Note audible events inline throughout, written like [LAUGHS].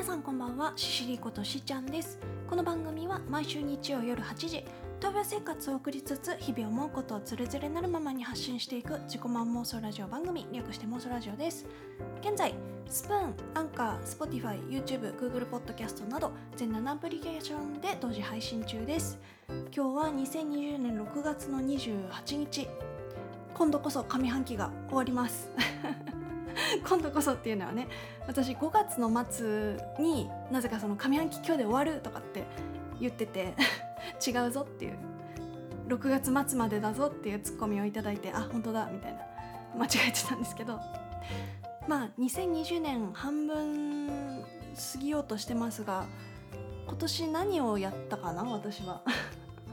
皆さんこんばんはシシリことしちゃんです。この番組は毎週日曜夜8時闘病生活を送りつつ日々思うことをつれづれなるままに発信していく自己満妄想ラジオ番組略して妄想ラジオです。現在スプーン、アンカー、Spotify、YouTube、Google Podcast など全7アプリケーションで同時配信中です。今日は2020年6月の28日。今度こそ上半期が終わります。今度こそっていうのはね私5月の末になぜかその上半期今日で終わるとかって言ってて [LAUGHS] 違うぞっていう6月末までだぞっていうツッコミをいただいてあ本当だみたいな間違えてたんですけど。まあ2020年半分過ぎようとしてますが今年何をやったかな私は。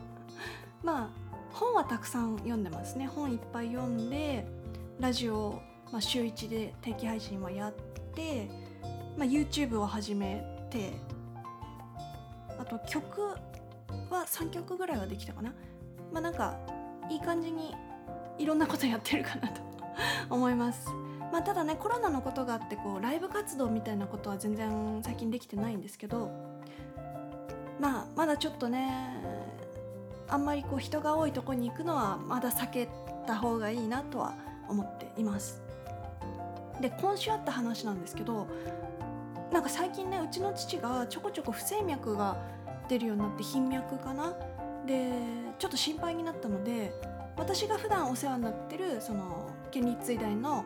[LAUGHS] まあ本はたくさん読んでますね。本いっぱい読んでラジオまあ、週1で定期配信もやって、まあ、YouTube を始めてあと曲は3曲ぐらいはできたかな。まあなんかいい感じにいろんなことやってるかなと [LAUGHS] 思います。まあただねコロナのことがあってこうライブ活動みたいなことは全然最近できてないんですけどまあまだちょっとねあんまりこう人が多いとこに行くのはまだ避けた方がいいなとは思っています。で今週あった話なんですけどなんか最近ねうちの父がちょこちょこ不整脈が出るようになって頻脈かな？でちょっと心配になったので私が普段お世話になってるその県立医大の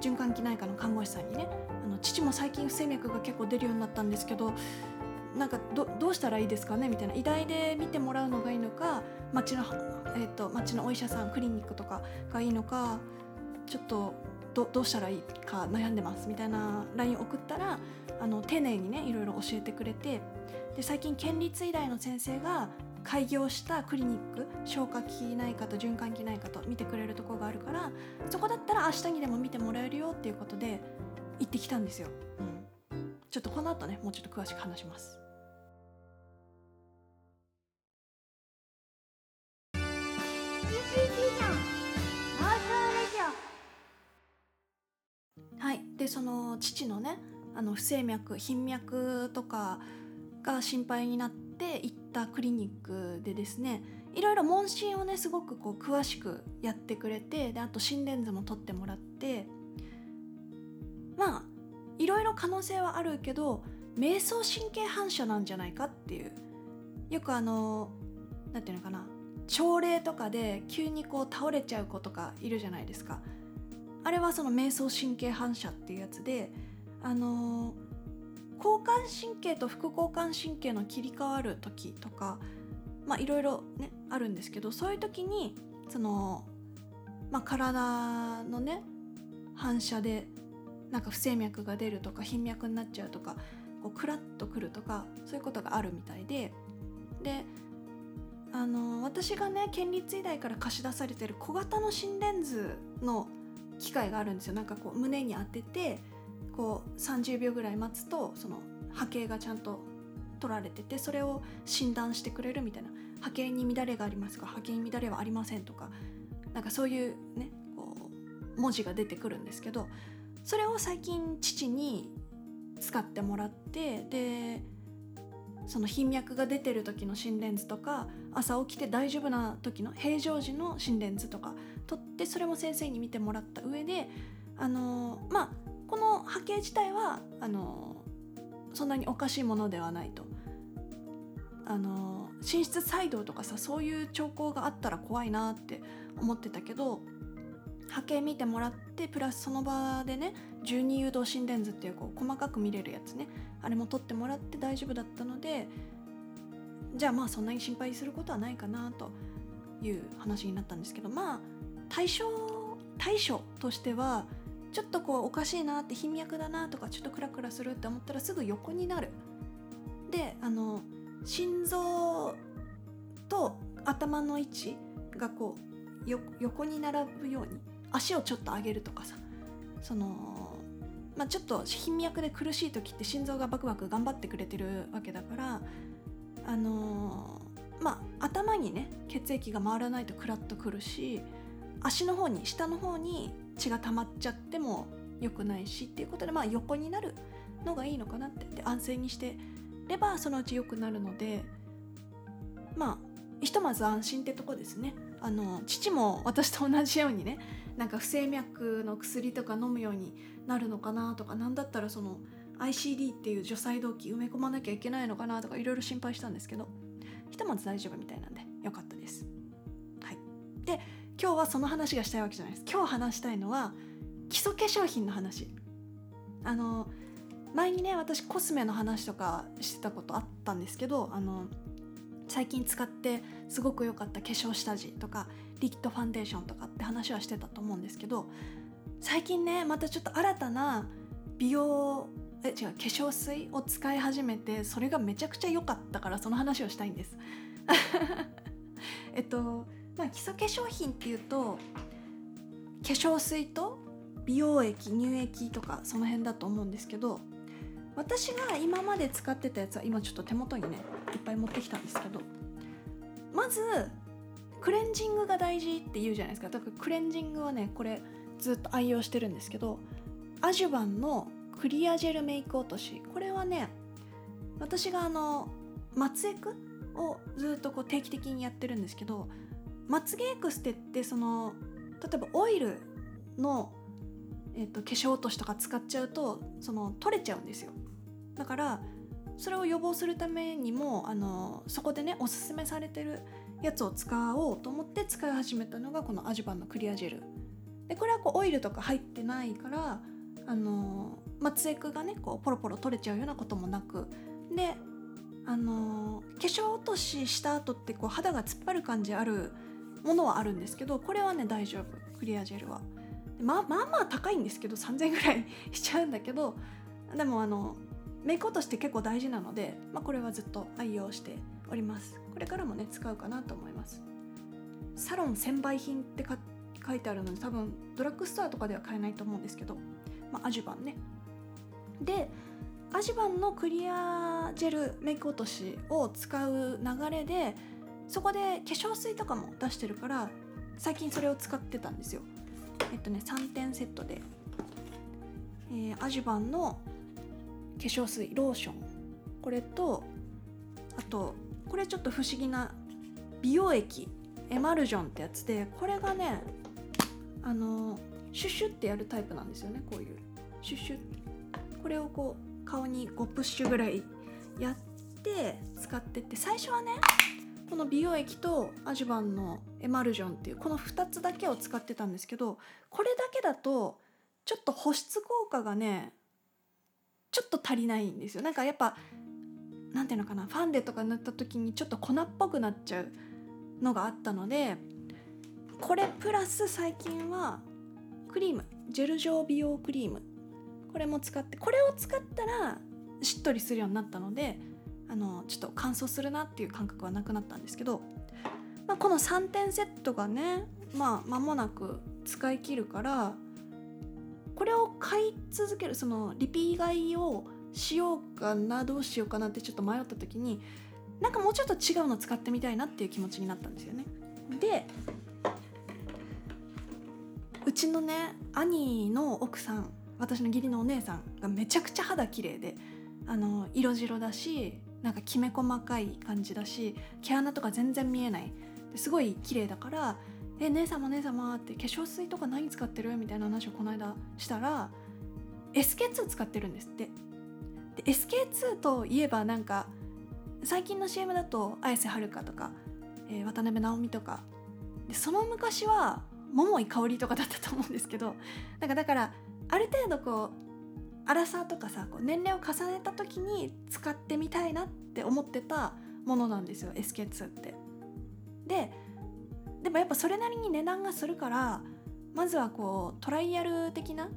循環器内科の看護師さんにねあの父も最近不整脈が結構出るようになったんですけどなんかどどうしたらいいですかね？みたいな医大で見てもらうのがいいのか町の,、えーと町のお医者さんクリニックとかがいいのかちょっとどどうしたらいいか悩んでますみたいな LINE 送ったらあの丁寧にねいろいろ教えてくれてで最近県立医大の先生が開業したクリニック消化器内科と循環器内科と見てくれるとこがあるからそこだったら明日にでも見てもらえるよっていうことで行ってきたんですよ、うん、ちょっとこの後ねもうちょっと詳しく話しますでその父のねあの不整脈頻脈とかが心配になって行ったクリニックでですねいろいろ問診をねすごくこう詳しくやってくれてであと心電図も取ってもらってまあいろいろ可能性はあるけど迷走神経反射なんじゃないかっていうよくあの何て言うのかな朝礼とかで急にこう倒れちゃう子とかいるじゃないですか。あれはその迷走神経反射っていうやつであの交感神経と副交感神経の切り替わる時とかまあいろいろねあるんですけどそういう時にその、まあ、体のね反射でなんか不整脈が出るとか頻脈になっちゃうとかこうクラッとくるとかそういうことがあるみたいでであの私がね県立医大から貸し出されてる小型の心電図の機械があるんですよ。なんかこう胸に当ててこう30秒ぐらい待つとその波形がちゃんと取られててそれを診断してくれるみたいな。波形に乱れがありますか波形に乱れはありませんとかなんかそういうねこう文字が出てくるんですけどそれを最近父に使ってもらってでその頻脈が出てる時の心電図とか朝起きて大丈夫な時の平常時の心電図とか取ってそれも先生に見てもらった上であのまあこの波形自体はあのそんなにおかしいものではないと。あの寝室細動とかさそういう兆候があったら怖いなって思ってたけど波形見てもらってプラスその場でね12誘導心電図っていうこう細かく見れるやつねあれも取ってもらって大丈夫だったのでじゃあまあそんなに心配することはないかなという話になったんですけどまあ対象対処としてはちょっとこうおかしいなって頻脈だなとかちょっとクラクラするって思ったらすぐ横になる。であの心臓と頭の位置がこう横に並ぶように足をちょっと上げるとかさその、まあ、ちょっと頻脈で苦しい時って心臓がバクバク頑張ってくれてるわけだからあのまあ頭にね血液が回らないとクラッとくるし足の方に下の方に血が溜まっちゃっても良くないしっていうことでまあ横になるのがいいのかなって。で安静にしてればそのうち良くなるのでまあひとまず安心ってとこですね。あの父も私と同じようにねなんか不整脈の薬とか飲むようになるのかなとか何だったらその ICD っていう除細動器埋め込まなきゃいけないのかなとかいろいろ心配したんですけどひとまず大丈夫みたいなんでよかったです。はい、で今日はその話がしたいわけじゃないです。今日話したいのは基礎化粧品の話。あの前にね私コスメの話とかしてたことあったんですけどあの最近使ってすごく良かった化粧下地とかリキッドファンデーションとかって話はしてたと思うんですけど最近ねまたちょっと新たな美容え違う化粧水を使い始めてそれがめちゃくちゃ良かったからその話をしたいんです。[LAUGHS] えっとまあ基礎化粧品っていうと化粧水と美容液乳液とかその辺だと思うんですけど私が今まで使ってたやつは今ちょっと手元にねいっぱい持ってきたんですけどまずクレンジングが大事って言うじゃないですか。だからクレンジングはねこれずっと愛用してるんですけどアジュバンのクリアジェルメイク落とし。これはね私があのまつエクをずっとこう定期的にやってるんですけどまつげエクステってその例えばオイルの、えーと、と化粧落としとか使っちゃうとその取れちゃうんですよ。だからそれを予防するためにもあのそこでねおすすめされてるやつを使おうと思って使い始めたのがこのアジュバンのクリアジェル。でこれはこうオイルとか入ってないからあのまつエクがねこうポロポロ取れちゃうようなこともなく。であの化粧落としした後ってこう肌が突っ張る感じあるものはあるんですけどこれはね大丈夫。クリアジェルは。ままあまあ高いんですけど3000円ぐらい [LAUGHS] しちゃうんだけどでもあのメイク落としって結構大事なので、まあ、これはずっと愛用しております。これからもね使うかなと思います。サロン専売品って書いてあるので多分ドラッグストアとかでは買えないと思うんですけど、まあ、アジュバンね。でアジュバンのクリアジェルメイク落としを使う流れでそこで化粧水とかも出してるから最近それを使ってたんですよ。えっとね3点セットで、えー、アジュバンの化粧水ローション。これとあとこれちょっと不思議な美容液。エマルジョンってやつでこれがねあのシュッシュってやるタイプなんですよねこういう。シュッシュ。これをこう顔に5プッシュぐらいやって使ってって最初はねこの美容液とアジュバンのエマルジョンっていうこの2つだけを使ってたんですけどこれだけだとちょっと保湿効果がねちょっと足りないんですよ。なんかやっぱなんていうのかなファンデとか塗った時にちょっと粉っぽくなっちゃうのがあったのでこれプラス最近はクリームジェル状美容クリーム。これも使ってこれを使ったらしっとりするようになったのであのちょっと乾燥するなっていう感覚はなくなったんですけど、まあ、この3点セットがねまあ間もなく使い切るからこれを買い続けるそのリピ買いをしようかなどうしようかなってちょっと迷った時になんかもうちょっと違うの使ってみたいなっていう気持ちになったんですよね。でうちのね兄の奥さん私の義理のお姉さんがめちゃくちゃ肌綺麗であの色白だしなんかきめ細かい感じだし毛穴とか全然見えないすごい綺麗だから「え姉様姉様」って化粧水とか何使ってる？みたいな話をこの間したら SK2 使ってるんですって。で SK2 といえばなんか最近の CM だと綾瀬はるかとか、えー、渡辺直美とか。でその昔は桃井かおりとかだったと思うんですけどなんかだからある程度こう粗さとかさこう年齢を重ねた時に使ってみたいなって思ってたものなんですよ SK2 って。ででもやっぱそれなりに値段がするからまずはこうトライアル的な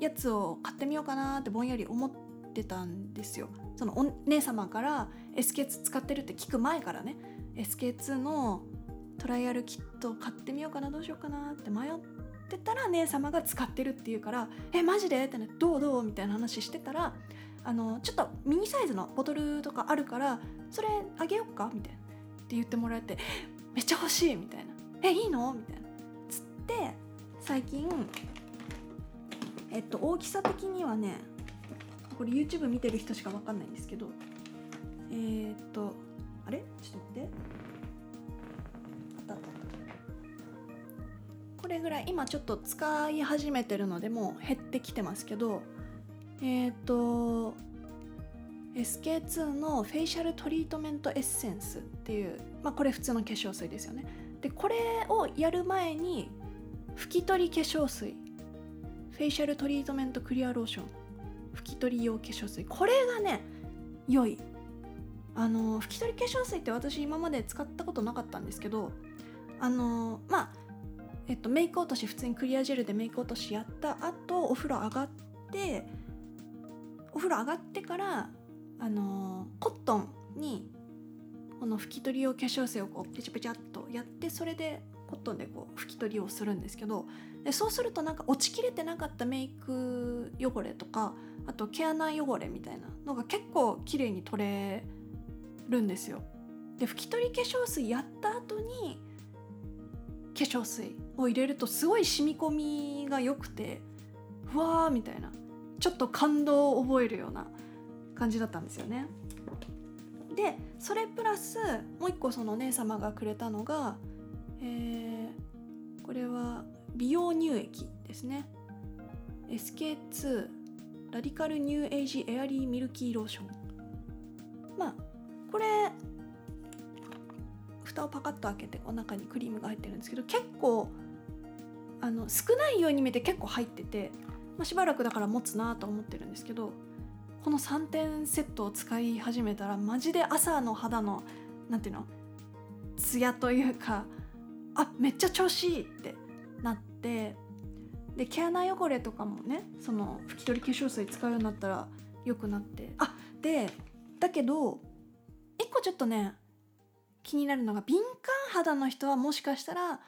やつを買ってみようかなってぼんやり思ってたんですよ。そのお姉様から SK2 使ってるって聞く前からね SK2 のトライアルキット買ってみようかなどうしようかなって迷ってたら姉様が使ってるっていうから「えマジで?」ってね「どうどう?」みたいな話してたらあのちょっとミニサイズのボトルとかあるからそれあげよっか？みたいなって言ってもらえてめっちゃ欲しいみたいな「えいいの?」みたいな。つって最近えっと大きさ的にはねこれ YouTube 見てる人しか分かんないんですけどえー、っとあれ？ちょっと待って。あったあった。これぐらい今ちょっと使い始めてるのでもう減ってきてますけどえー、っと SK2 のフェイシャルトリートメントエッセンスっていうまあこれ普通の化粧水ですよね。でこれをやる前に拭き取り化粧水フェイシャルトリートメントクリアローション拭き取り用化粧水。これがね良い。あの拭き取り化粧水って私今まで使ったことなかったんですけどあのまあえっとメイク落とし普通にクリアジェルでメイク落としやった後お風呂上がってお風呂上がってからあのコットンにこの拭き取り用化粧水をこうペチャペチャっとやってそれでコットンでこう拭き取りをするんですけどでそうするとなんか落ちきれてなかったメイク汚れとかあと毛穴汚れみたいなのが結構綺麗に取れるんですよ。で拭き取り化粧水やった後に化粧水を入れるとすごい染み込みが良くてふわーみたいなちょっと感動を覚えるような感じだったんですよね。でそれプラスもう一個そのお姉様がくれたのが、えー、これは美容乳液ですね SK2 ラディカルニューエイジエアリーミルキーローションまあこれ蓋をパカッと開けてお中にクリームが入ってるんですけど結構あの少ないように見えて結構入ってて、まあ、しばらくだから持つなと思ってるんですけどこの3点セットを使い始めたらマジで朝の肌の何ていうのツヤというかあめっちゃ調子いいってなってで毛穴汚れとかもねその拭き取り化粧水使うようになったら良くなってあでだけど一個ちょっとね気になるのが敏感肌の人はもしかしたら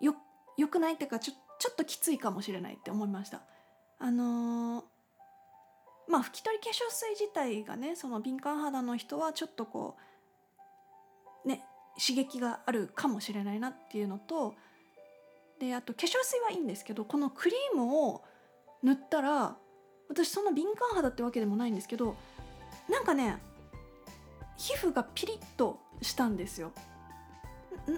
よよくないっていうかちょちょっときついかもしれないって思いました。あのー、まあ拭き取り化粧水自体がねその敏感肌の人はちょっとこうね刺激があるかもしれないなっていうのとであと化粧水はいいんですけどこのクリームを塗ったら私そんな敏感肌ってわけでもないんですけどなんかね皮膚がピリッとしたんですよ。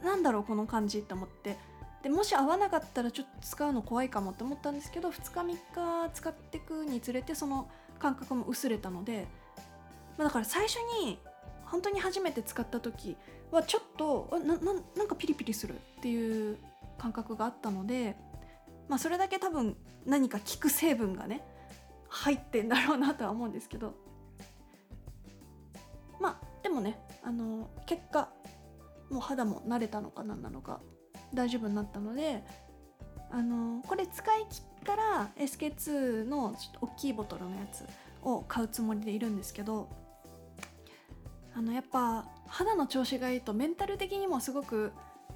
なんだろうこの感じって思って。でもし合わなかったらちょっと使うの怖いかもって思ったんですけど2日3日使っていくにつれてその感覚も薄れたので、まあ、だから最初に本当に初めて使った時はちょっとなななんかピリピリするっていう感覚があったので、まあ、それだけ多分何か効く成分がね入ってんだろうなとは思うんですけど。まあでもねあの結果もう肌も慣れたのか何なのか大丈夫になったのであのこれ使い切ったら SK2 のちょっと大きいボトルのやつを買うつもりでいるんですけどあのやっぱ肌の調子がいいとメンタル的にもすごく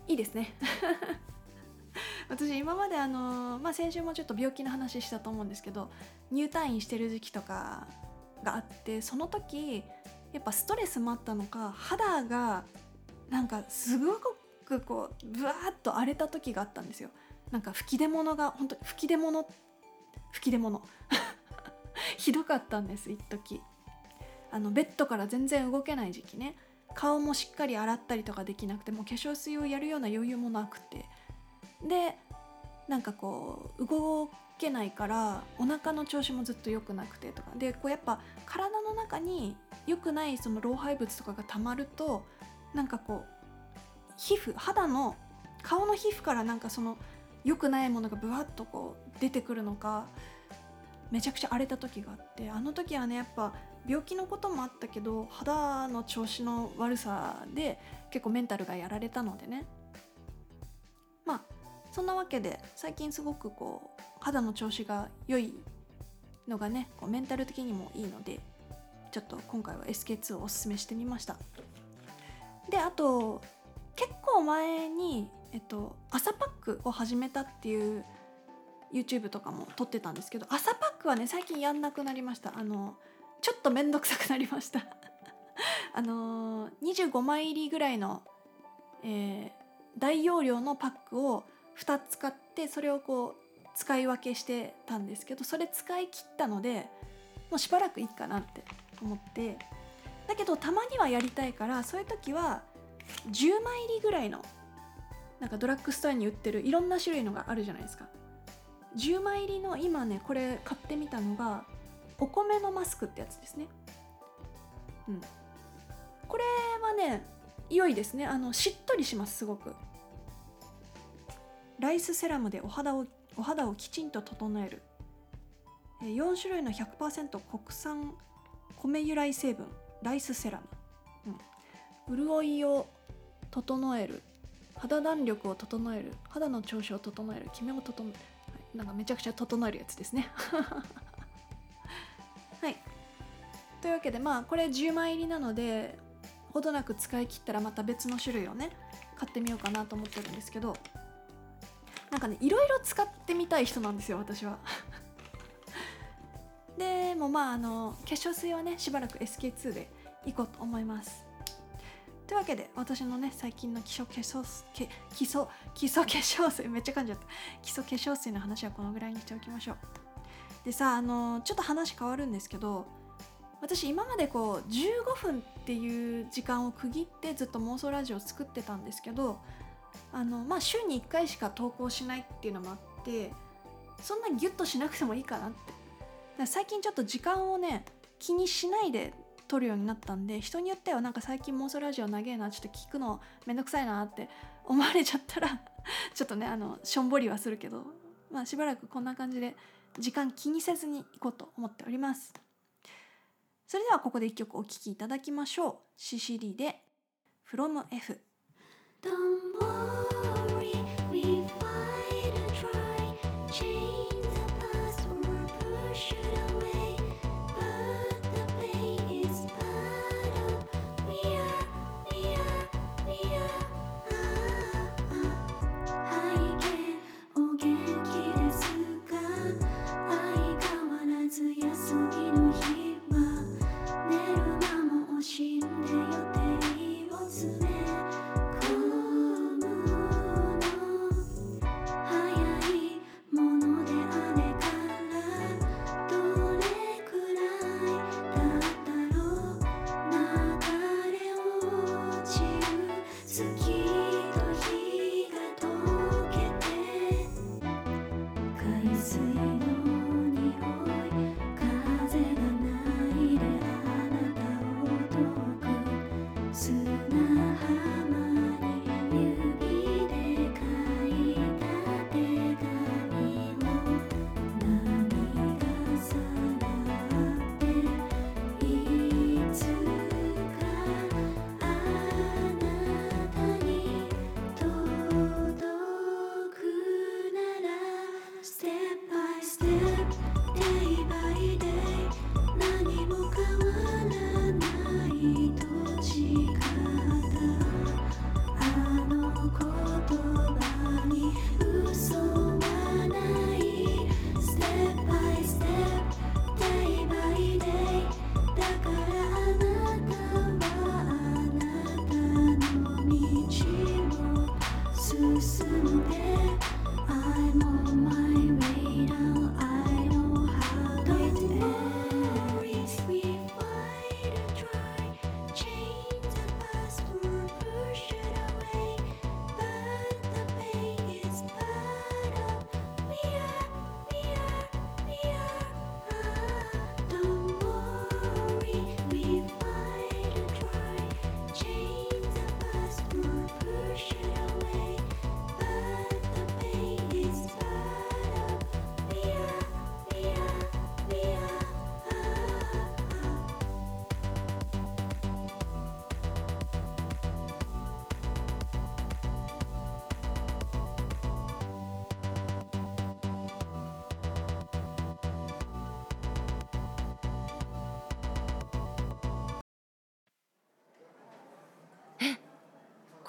いいですね。[LAUGHS] 私今まであの、まあ、先週もちょっと病気の話したと思うんですけど入退院してる時期とかがあってその時やっぱストレスもあったのか肌がなんかすごくこうブワーッと荒れた時があったんですよ。なんか吹き出物が本当に吹き出物吹き出物。[LAUGHS] ひどかったんです一時。あのベッドから全然動けない時期ね。顔もしっかり洗ったりとかできなくてもう化粧水をやるような余裕もなくて。でなんかこう動けないからお腹の調子もずっと良くなくてとか。でこうやっぱ体の中に良くないその老廃物とかがたまるとなんかこう皮膚肌の顔の皮膚からなんかその良くないものがブワッとこう出てくるのかめちゃくちゃ荒れた時があってあの時はねやっぱ病気のこともあったけど肌の調子の悪さで結構メンタルがやられたのでね。まあそんなわけで最近すごくこう肌の調子が良いのがねこうメンタル的にもいいのでちょっと今回は SK2 をおすすめしてみました。であと結構前に、えっと、朝パックを始めたっていう YouTube とかも撮ってたんですけど朝パックはね最近やんなくなりました。あのちょっと面倒くさくなりました。[LAUGHS] あの25枚入りぐらいの、えー、大容量のパックを2つ買ってそれをこう使い分けしてたんですけどそれ使い切ったのでもうしばらくいいかなって思って。だけどたまにはやりたいからそういう時は10枚入りぐらいのなんかドラッグストアに売ってるいろんな種類のがあるじゃないですか。10枚入りの今ねこれ買ってみたのがお米のマスクってやつですね。うん。これはね良いですね。あのしっとりしますすごく。ライスセラムでお肌をお肌をきちんと整える。4種類の100%国産米由来成分。ライスセラム、うん、潤いを整える。肌弾力を整える肌の調子を整えるキメを整える、なんかめちゃくちゃ整えるやつですね。[LAUGHS] はい。というわけでまあこれ10枚入りなのでほどなく使い切ったらまた別の種類をね買ってみようかなと思ってるんですけどなんかねいろいろ使ってみたい人なんですよ私は。[LAUGHS] でもまああの化粧水はねしばらく SK2 でいこうと思います。というわけで私のね最近の基礎化粧水基礎基礎化粧水めっちゃ噛んじゃった。基礎化粧水の話はこのぐらいにしておきましょう。でさあのちょっと話変わるんですけど私今までこう15分っていう時間を区切ってずっと妄想ラジオを作ってたんですけどあのまあ週に1回しか投稿しないっていうのもあってそんなギュッとしなくてもいいかなって。最近ちょっと時間をね気にしないで撮るようになったんで人によってはなんか最近妄想ラジオ長えなちょっと聞くのめんどくさいなって [LAUGHS] 思われちゃったら [LAUGHS] ちょっとねあのしょんぼりはするけどまあしばらくこんな感じで時間気にせずにいこうと思っております。それではここで一曲お聴きいただきましょう。CCD で From F 海水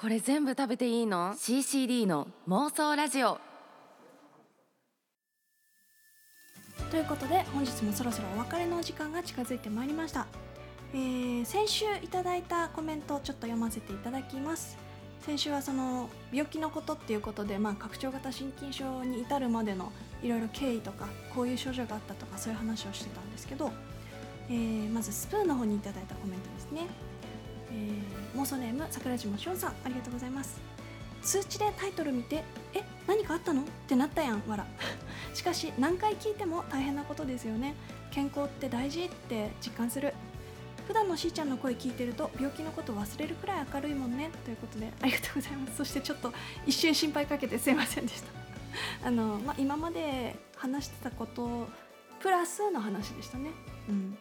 これ全部食べていいの ?CCD の妄想ラジオ。ということで本日もそろそろお別れのお時間が近づいてまいりました、えー先週いただいたコメントをちょっと読ませていただきます。先週はその病気のことっていうことで、まあ、拡張型心筋症に至るまでのいろいろ経緯とかこういう症状があったとかそういう話をしてたんですけどえー、まずスプーンの方にいただいたコメントですね、えー、妄想ネーム桜島しょんさんありがとうございます。通知でタイトル見て「え何かあったの?」ってなったやんわら [LAUGHS] しかし何回聞いても大変なことですよね。健康って大事って実感する。普段のしーちゃんの声聞いてると病気のこと忘れるくらい明るいもんね。ということでありがとうございます。そしてちょっと一瞬心配かけてすいませんでした。[LAUGHS] あの、まあ、今まで話してたことプラスの話でしたね。うん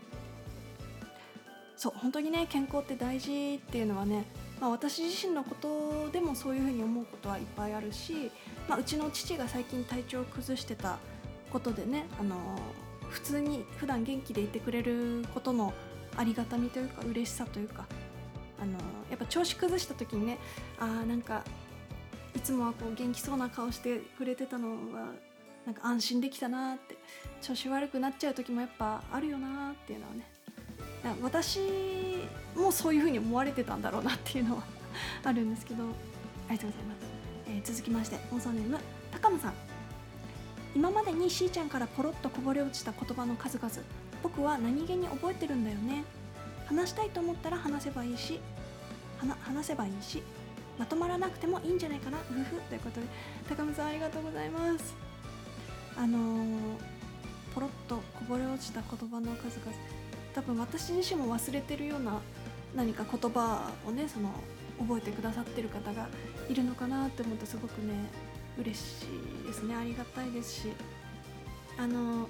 そう本当にね健康って大事っていうのはね、まあ、私自身のことでもそういうふうに思うことはいっぱいあるし、まあ、うちの父が最近体調を崩してたことでねあの普通に普段元気でいてくれることのありがたみというか嬉しさというかあのやっぱ調子崩した時にねあーなんかいつもはこう元気そうな顔してくれてたのはなんか安心できたなって調子悪くなっちゃう時もやっぱあるよなっていうのはね私もそういうふうに思われてたんだろうなっていうのはあるんですけど。ありがとうございます、えー、続きましてモンソネーム高野さん。今までにしーちゃんからポロッとこぼれ落ちた言葉の数々。僕は何気に覚えてるんだよね。話したいと思ったら話せばいいし。話せばいいし。まとまらなくてもいいんじゃないかな。ふふ。ということで高見さんありがとうございます。あのー、ポロッとこぼれ落ちた言葉の数々。多分私自身も忘れてるような何か言葉をねその覚えてくださってる方がいるのかなって思うとすごくね嬉しいですね。ありがたいですし。あの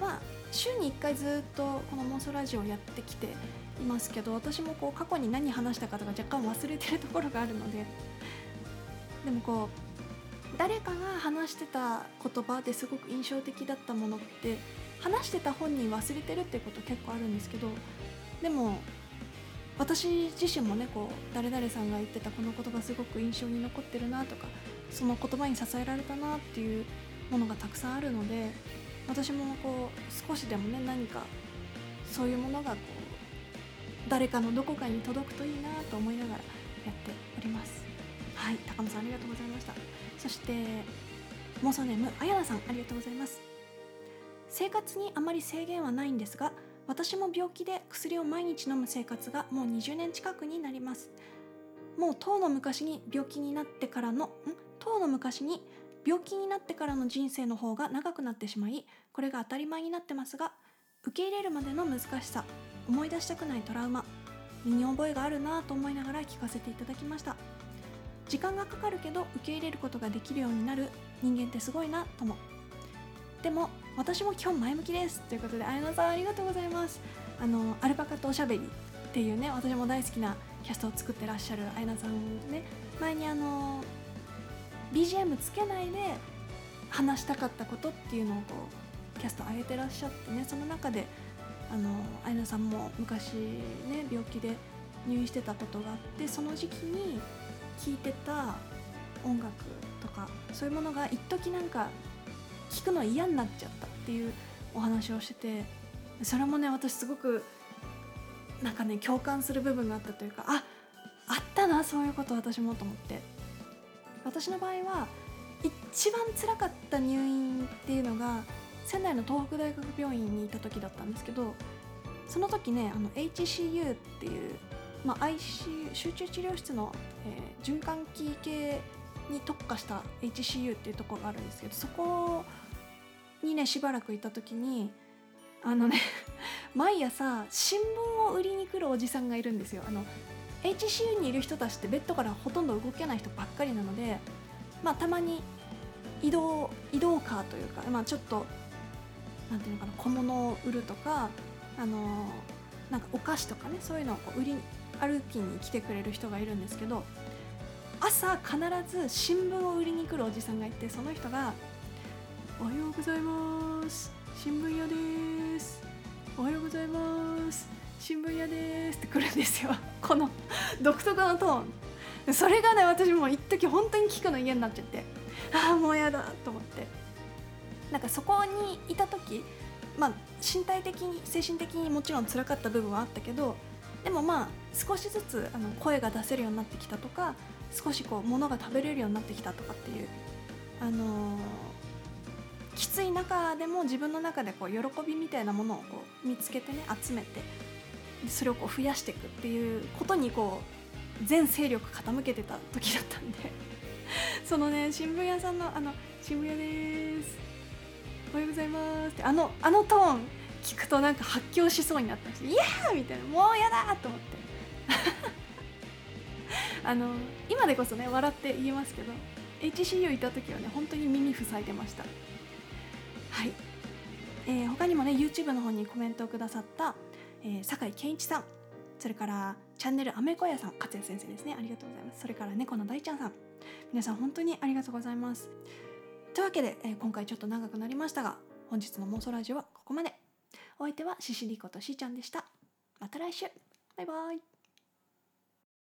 まあ週に1回ずっとこの妄想ラジオをやってきていますけど私もこう過去に何話したかとか若干忘れてるところがあるのででもこう誰かが話してた言葉ですごく印象的だったものって話してた本人忘れてるってこと結構あるんですけどでも私自身もねこう誰々さんが言ってたこの言葉すごく印象に残ってるなとかその言葉に支えられたなっていうものがたくさんあるので私もこう少しでもね何かそういうものがこう誰かのどこかに届くといいなと思いながらやっております。はい高野さんありがとうございました。そして妄想ネームあやなさんありがとうございます。生活にあまり制限はないんですが私も病気で薬を毎日飲む生活がもう20年近くになります。もう当の昔に病気になってからのん？当の昔に病気になってからの人生の方が長くなってしまいこれが当たり前になってますが受け入れるまでの難しさ思い出したくないトラウマ身に覚えがあるなぁと思いながら聞かせていただきました。時間がかかるけど受け入れることができるようになる人間ってすごいなともでも私も基本前向きです。ということであやなさんありがとうございます。あのアルパカとおしゃべりっていうね私も大好きなキャストを作ってらっしゃるあやなさんね。前にあの BGM つけないで話したかったことっていうのをこうキャスト上げてらっしゃってね。その中であのアイナさんも昔ね病気で入院してたことがあってその時期に聴いてた音楽とかそういうものが一時なんか聞くの嫌になっちゃったっていうお話をしててそれもね私すごくなんかね共感する部分があったというかああったなそういうこと私もと思って。私の場合は一番辛かった入院っていうのが仙台の東北大学病院にいた時だったんですけどその時ねあの HCU っていう、まあ、ICU 集中治療室の、えー、循環器系に特化した HCU っていうところがあるんですけどそこにねしばらくいた時にあのね [LAUGHS] 毎朝新聞を売りに来るおじさんがいるんですよ。あの HCU にいる人たちってベッドからほとんど動けない人ばっかりなので、まあ、たまに移動移動カーというか、まあ、ちょっとなんていうのかな小物を売るとか、あのー、なんかお菓子とかねそういうのをこう売り歩きに来てくれる人がいるんですけど朝必ず新聞を売りに来るおじさんがいてその人が「おはようございます。新聞屋です。おはようございます。新聞屋です」って来るんですよ。[LAUGHS] この [LAUGHS] 独特のトーン。それがね私も一時本当に聞くの嫌になっちゃって。ああもう嫌だと思って。なんかそこにいた時まあ身体的に精神的にもちろん辛かった部分はあったけどでもまあ少しずつあの声が出せるようになってきたとか少しこう物が食べれるようになってきたとかっていうあのー、きつい中でも自分の中でこう喜びみたいなものをこう見つけてね集めてそれをこう増やしていくっていうことにこう全勢力傾けてた時だったんで [LAUGHS] そのね新聞屋さんのあの「新聞屋ですおはようございます」ってあのあのトーン聞くとなんか発狂しそうになったんです「イエー!」みたいな「もうやだ!」と思って [LAUGHS] あの今でこそね笑って言えますけど HCU いた時はね本当に耳塞いでましたはい、えー、他にもね YouTube の方にコメントをくださった、えー、酒井健一さん。それからチャンネルアメコヤさん。勝也先生ですね。ありがとうございます。それから猫の大ちゃんさん。皆さん本当にありがとうございます。というわけで、えー、今回ちょっと長くなりましたが本日の妄想ラジオはここまで。お相手はシシリコとしーちゃんでした。また来週。バイバイ。